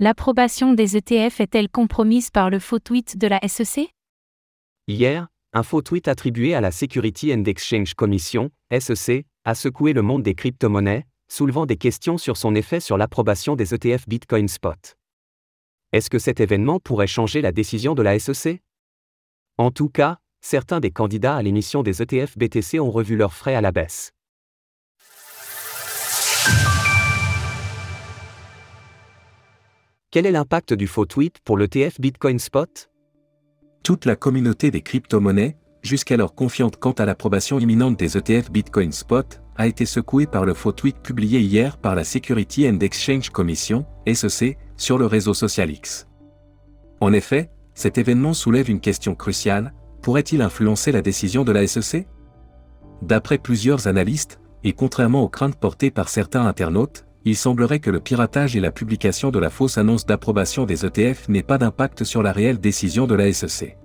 L'approbation des ETF est-elle compromise par le faux tweet de la SEC Hier, un faux tweet attribué à la Security and Exchange Commission, SEC, a secoué le monde des crypto-monnaies, soulevant des questions sur son effet sur l'approbation des ETF Bitcoin Spot. Est-ce que cet événement pourrait changer la décision de la SEC En tout cas, certains des candidats à l'émission des ETF BTC ont revu leurs frais à la baisse. Quel est l'impact du faux tweet pour l'ETF Bitcoin Spot? Toute la communauté des crypto-monnaies, jusqu'alors confiante quant à l'approbation imminente des ETF Bitcoin Spot, a été secouée par le faux tweet publié hier par la Security and Exchange Commission, SEC, sur le réseau social X. En effet, cet événement soulève une question cruciale, pourrait-il influencer la décision de la SEC D'après plusieurs analystes, et contrairement aux craintes portées par certains internautes, il semblerait que le piratage et la publication de la fausse annonce d'approbation des ETF n'aient pas d'impact sur la réelle décision de la SEC.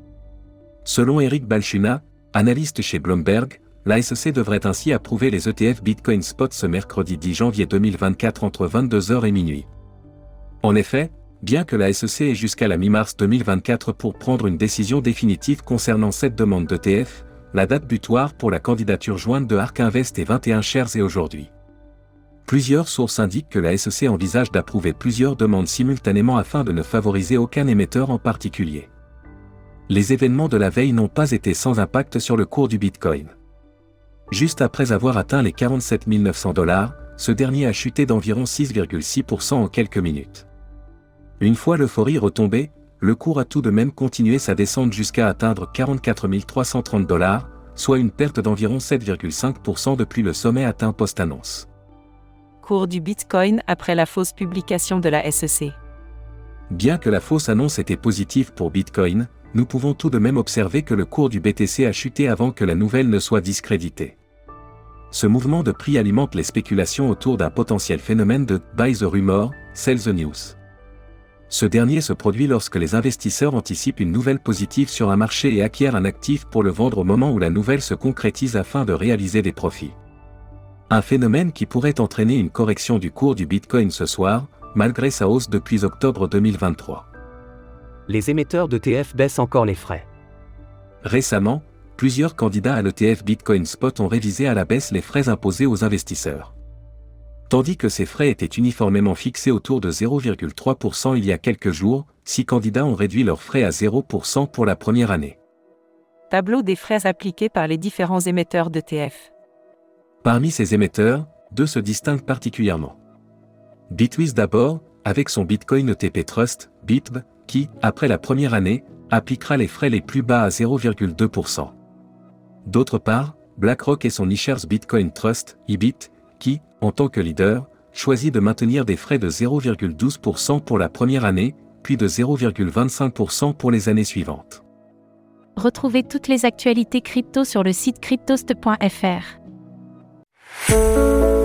Selon Eric Balchuna, analyste chez Bloomberg, la SEC devrait ainsi approuver les ETF Bitcoin Spot ce mercredi 10 janvier 2024 entre 22h et minuit. En effet, bien que la SEC ait jusqu'à la mi-mars 2024 pour prendre une décision définitive concernant cette demande d'ETF, la date butoir pour la candidature jointe de Ark Invest est 21 shares et aujourd'hui. Plusieurs sources indiquent que la SEC envisage d'approuver plusieurs demandes simultanément afin de ne favoriser aucun émetteur en particulier. Les événements de la veille n'ont pas été sans impact sur le cours du Bitcoin. Juste après avoir atteint les 47 900 dollars, ce dernier a chuté d'environ 6,6% en quelques minutes. Une fois l'euphorie retombée, le cours a tout de même continué sa descente jusqu'à atteindre 44 330 dollars, soit une perte d'environ 7,5% depuis le sommet atteint post-annonce cours du Bitcoin après la fausse publication de la SEC. Bien que la fausse annonce était positive pour Bitcoin, nous pouvons tout de même observer que le cours du BTC a chuté avant que la nouvelle ne soit discréditée. Ce mouvement de prix alimente les spéculations autour d'un potentiel phénomène de buy the rumor, sell the news. Ce dernier se produit lorsque les investisseurs anticipent une nouvelle positive sur un marché et acquièrent un actif pour le vendre au moment où la nouvelle se concrétise afin de réaliser des profits. Un phénomène qui pourrait entraîner une correction du cours du Bitcoin ce soir, malgré sa hausse depuis octobre 2023. Les émetteurs d'ETF baissent encore les frais. Récemment, plusieurs candidats à l'ETF Bitcoin Spot ont révisé à la baisse les frais imposés aux investisseurs. Tandis que ces frais étaient uniformément fixés autour de 0,3% il y a quelques jours, six candidats ont réduit leurs frais à 0% pour la première année. Tableau des frais appliqués par les différents émetteurs d'ETF. Parmi ces émetteurs, deux se distinguent particulièrement. Bitwiz d'abord, avec son Bitcoin ETP Trust, BITB, qui, après la première année, appliquera les frais les plus bas à 0,2%. D'autre part, BlackRock et son eShares Bitcoin Trust, IBIT, qui, en tant que leader, choisit de maintenir des frais de 0,12% pour la première année, puis de 0,25% pour les années suivantes. Retrouvez toutes les actualités crypto sur le site cryptost.fr. oh you.